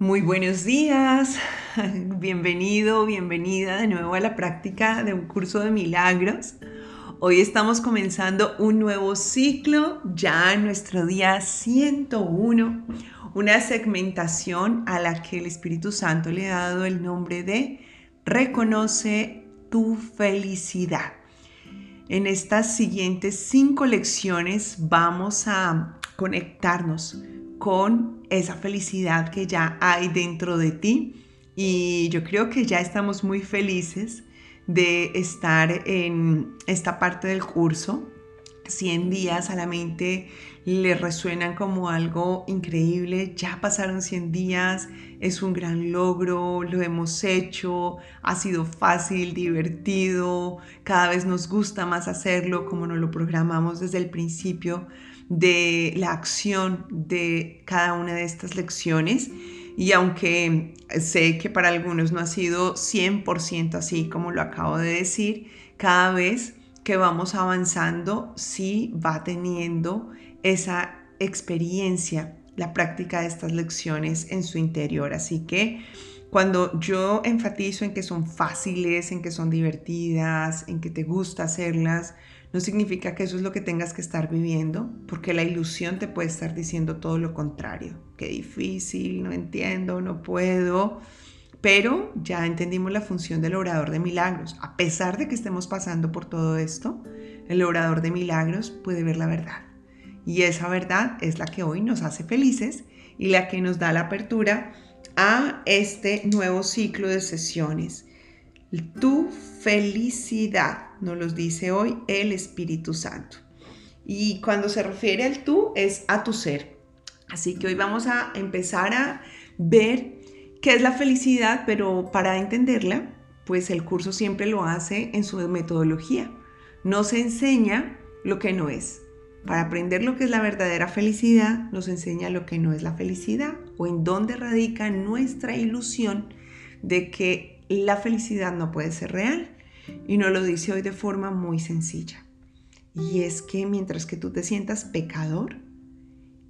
Muy buenos días, bienvenido, bienvenida de nuevo a la práctica de un curso de milagros. Hoy estamos comenzando un nuevo ciclo, ya nuestro día 101, una segmentación a la que el Espíritu Santo le ha dado el nombre de Reconoce tu felicidad. En estas siguientes cinco lecciones vamos a conectarnos con esa felicidad que ya hay dentro de ti. Y yo creo que ya estamos muy felices de estar en esta parte del curso. 100 días a la mente le resuenan como algo increíble. Ya pasaron 100 días, es un gran logro, lo hemos hecho, ha sido fácil, divertido, cada vez nos gusta más hacerlo como nos lo programamos desde el principio de la acción de cada una de estas lecciones. Y aunque sé que para algunos no ha sido 100% así como lo acabo de decir, cada vez que vamos avanzando sí va teniendo esa experiencia, la práctica de estas lecciones en su interior. Así que cuando yo enfatizo en que son fáciles, en que son divertidas, en que te gusta hacerlas, no significa que eso es lo que tengas que estar viviendo, porque la ilusión te puede estar diciendo todo lo contrario. Qué difícil, no entiendo, no puedo. Pero ya entendimos la función del orador de milagros. A pesar de que estemos pasando por todo esto, el orador de milagros puede ver la verdad. Y esa verdad es la que hoy nos hace felices y la que nos da la apertura a este nuevo ciclo de sesiones. Tu felicidad nos los dice hoy el Espíritu Santo. Y cuando se refiere al tú es a tu ser. Así que hoy vamos a empezar a ver qué es la felicidad, pero para entenderla, pues el curso siempre lo hace en su metodología. Nos enseña lo que no es. Para aprender lo que es la verdadera felicidad, nos enseña lo que no es la felicidad o en dónde radica nuestra ilusión de que la felicidad no puede ser real. Y nos lo dice hoy de forma muy sencilla. Y es que mientras que tú te sientas pecador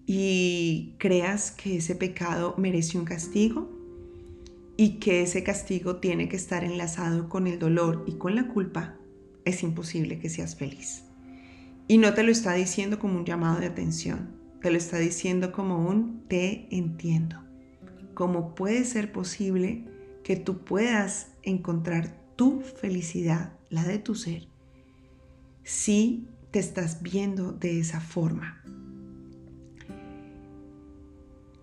y creas que ese pecado merece un castigo y que ese castigo tiene que estar enlazado con el dolor y con la culpa, es imposible que seas feliz. Y no te lo está diciendo como un llamado de atención, te lo está diciendo como un te entiendo. ¿Cómo puede ser posible que tú puedas encontrar tu felicidad, la de tu ser, si te estás viendo de esa forma.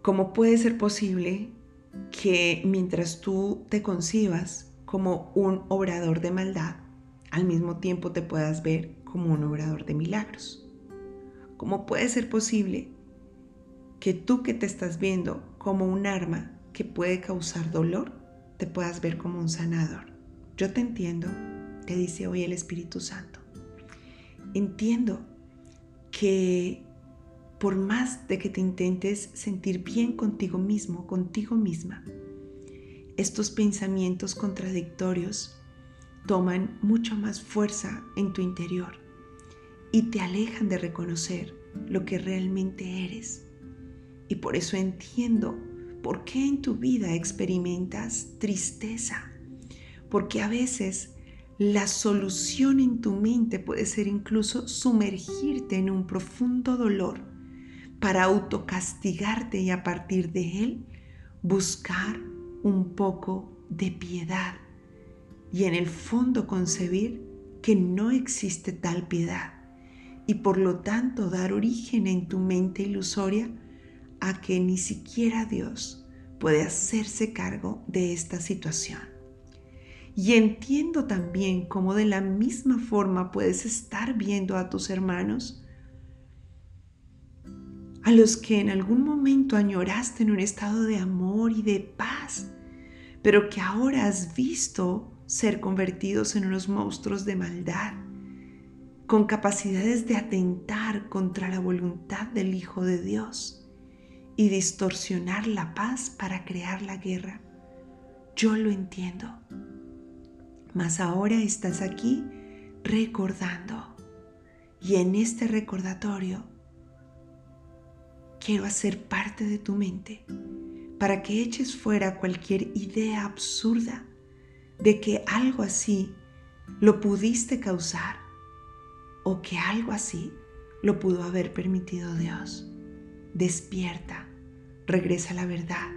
¿Cómo puede ser posible que mientras tú te concibas como un obrador de maldad, al mismo tiempo te puedas ver como un obrador de milagros? ¿Cómo puede ser posible que tú que te estás viendo como un arma que puede causar dolor, te puedas ver como un sanador? Yo te entiendo, te dice hoy el Espíritu Santo. Entiendo que por más de que te intentes sentir bien contigo mismo, contigo misma, estos pensamientos contradictorios toman mucha más fuerza en tu interior y te alejan de reconocer lo que realmente eres. Y por eso entiendo por qué en tu vida experimentas tristeza, porque a veces la solución en tu mente puede ser incluso sumergirte en un profundo dolor para autocastigarte y a partir de él buscar un poco de piedad y en el fondo concebir que no existe tal piedad y por lo tanto dar origen en tu mente ilusoria a que ni siquiera Dios puede hacerse cargo de esta situación. Y entiendo también cómo de la misma forma puedes estar viendo a tus hermanos, a los que en algún momento añoraste en un estado de amor y de paz, pero que ahora has visto ser convertidos en unos monstruos de maldad, con capacidades de atentar contra la voluntad del Hijo de Dios y distorsionar la paz para crear la guerra. Yo lo entiendo mas ahora estás aquí recordando. Y en este recordatorio quiero hacer parte de tu mente para que eches fuera cualquier idea absurda de que algo así lo pudiste causar o que algo así lo pudo haber permitido Dios. Despierta, regresa a la verdad.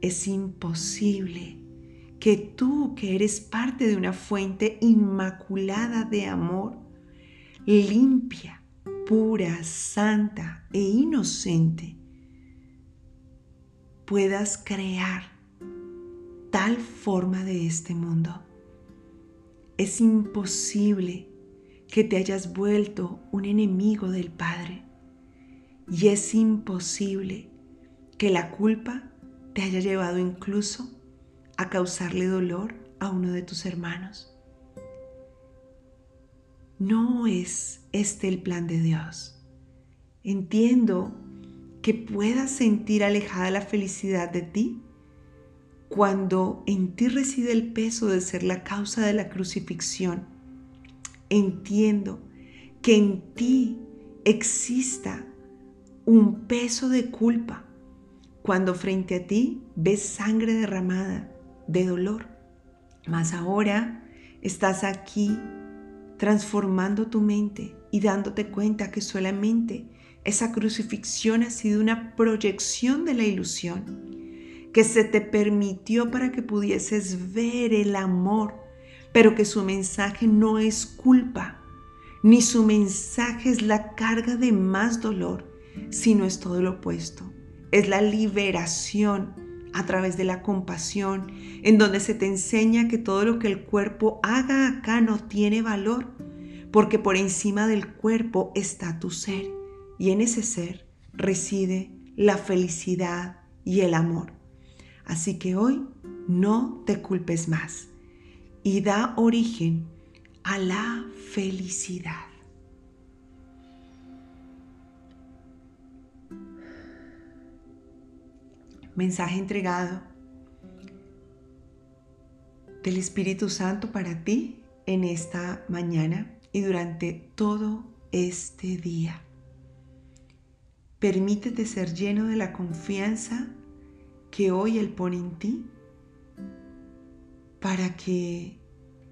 Es imposible que tú, que eres parte de una fuente inmaculada de amor, limpia, pura, santa e inocente, puedas crear tal forma de este mundo. Es imposible que te hayas vuelto un enemigo del Padre. Y es imposible que la culpa te haya llevado incluso a causarle dolor a uno de tus hermanos. No es este el plan de Dios. Entiendo que puedas sentir alejada la felicidad de ti cuando en ti reside el peso de ser la causa de la crucifixión. Entiendo que en ti exista un peso de culpa cuando frente a ti ves sangre derramada de dolor. Mas ahora estás aquí transformando tu mente y dándote cuenta que solamente esa crucifixión ha sido una proyección de la ilusión que se te permitió para que pudieses ver el amor, pero que su mensaje no es culpa, ni su mensaje es la carga de más dolor, sino es todo lo opuesto. Es la liberación a través de la compasión, en donde se te enseña que todo lo que el cuerpo haga acá no tiene valor, porque por encima del cuerpo está tu ser, y en ese ser reside la felicidad y el amor. Así que hoy no te culpes más y da origen a la felicidad. Mensaje entregado del Espíritu Santo para ti en esta mañana y durante todo este día. Permítete ser lleno de la confianza que hoy Él pone en ti para que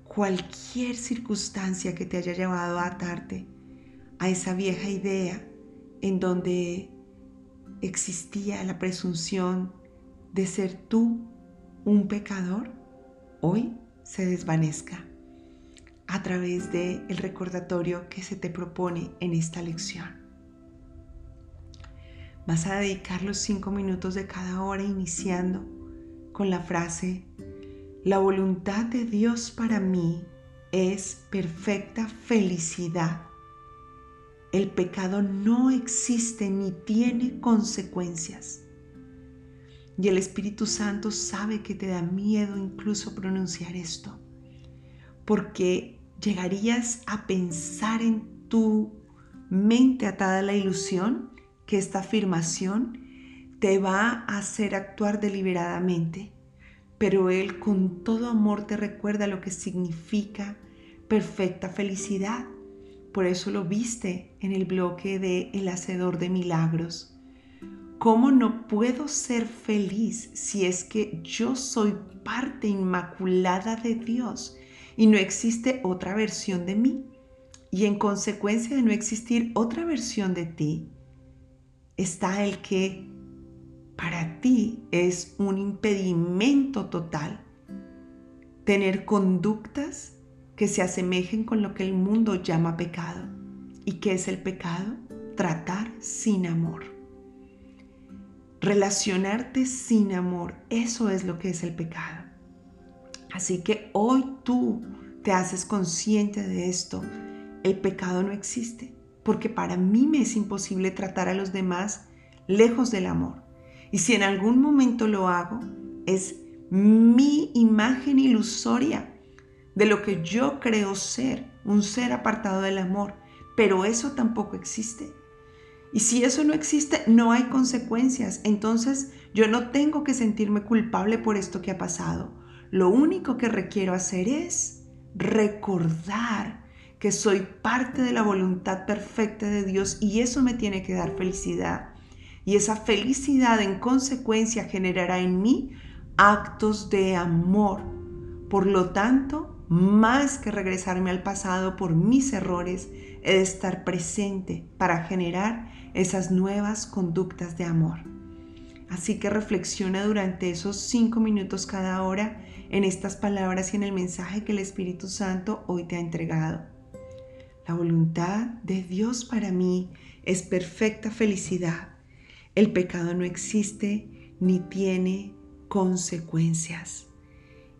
cualquier circunstancia que te haya llevado a atarte a esa vieja idea en donde existía la presunción de ser tú un pecador, hoy se desvanezca a través del el recordatorio que se te propone en esta lección. Vas a dedicar los cinco minutos de cada hora iniciando con la frase, la voluntad de Dios para mí es perfecta felicidad. El pecado no existe ni tiene consecuencias. Y el Espíritu Santo sabe que te da miedo incluso pronunciar esto, porque llegarías a pensar en tu mente atada a la ilusión que esta afirmación te va a hacer actuar deliberadamente, pero Él con todo amor te recuerda lo que significa perfecta felicidad. Por eso lo viste en el bloque de El Hacedor de Milagros. ¿Cómo no puedo ser feliz si es que yo soy parte inmaculada de Dios y no existe otra versión de mí? Y en consecuencia de no existir otra versión de ti, está el que para ti es un impedimento total tener conductas que se asemejen con lo que el mundo llama pecado. ¿Y qué es el pecado? Tratar sin amor. Relacionarte sin amor, eso es lo que es el pecado. Así que hoy tú te haces consciente de esto. El pecado no existe porque para mí me es imposible tratar a los demás lejos del amor. Y si en algún momento lo hago, es mi imagen ilusoria de lo que yo creo ser, un ser apartado del amor, pero eso tampoco existe. Y si eso no existe, no hay consecuencias. Entonces yo no tengo que sentirme culpable por esto que ha pasado. Lo único que requiero hacer es recordar que soy parte de la voluntad perfecta de Dios y eso me tiene que dar felicidad. y esa felicidad en consecuencia generará en mí actos de amor. Por lo tanto, más que regresarme al pasado por mis errores, he de estar presente para generar esas nuevas conductas de amor. Así que reflexiona durante esos cinco minutos cada hora en estas palabras y en el mensaje que el Espíritu Santo hoy te ha entregado. La voluntad de Dios para mí es perfecta felicidad. El pecado no existe ni tiene consecuencias.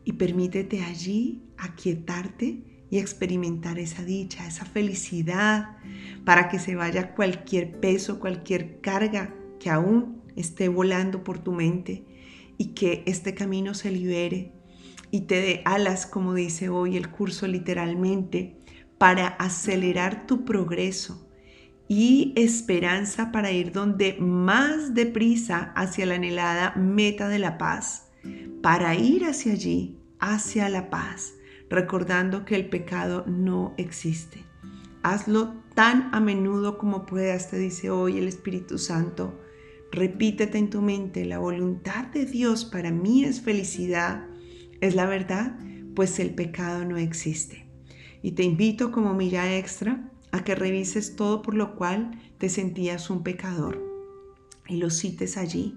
Y permítete allí aquietarte y experimentar esa dicha, esa felicidad, para que se vaya cualquier peso, cualquier carga que aún esté volando por tu mente y que este camino se libere y te dé alas, como dice hoy el curso literalmente, para acelerar tu progreso y esperanza para ir donde más deprisa hacia la anhelada meta de la paz, para ir hacia allí, hacia la paz, recordando que el pecado no existe. Hazlo tan a menudo como puedas, te dice hoy el Espíritu Santo. Repítete en tu mente, la voluntad de Dios para mí es felicidad ¿Es la verdad? Pues el pecado no existe. Y te invito como milla extra a que revises todo por lo cual te sentías un pecador y lo cites allí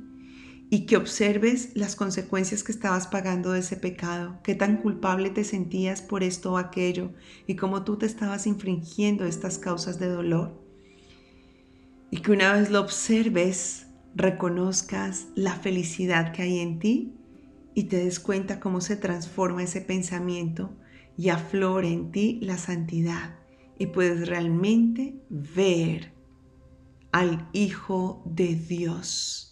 y que observes las consecuencias que estabas pagando de ese pecado, qué tan culpable te sentías por esto o aquello y cómo tú te estabas infringiendo estas causas de dolor. Y que una vez lo observes, reconozcas la felicidad que hay en ti y te des cuenta cómo se transforma ese pensamiento y aflora en ti la santidad y puedes realmente ver al Hijo de Dios,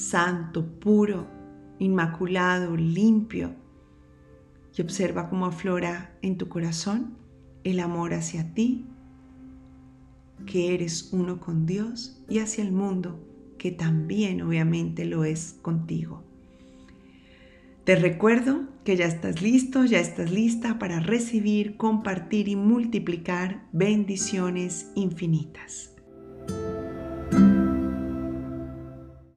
santo, puro, inmaculado, limpio, y observa cómo aflora en tu corazón el amor hacia ti, que eres uno con Dios, y hacia el mundo, que también obviamente lo es contigo. Te recuerdo que ya estás listo, ya estás lista para recibir, compartir y multiplicar bendiciones infinitas.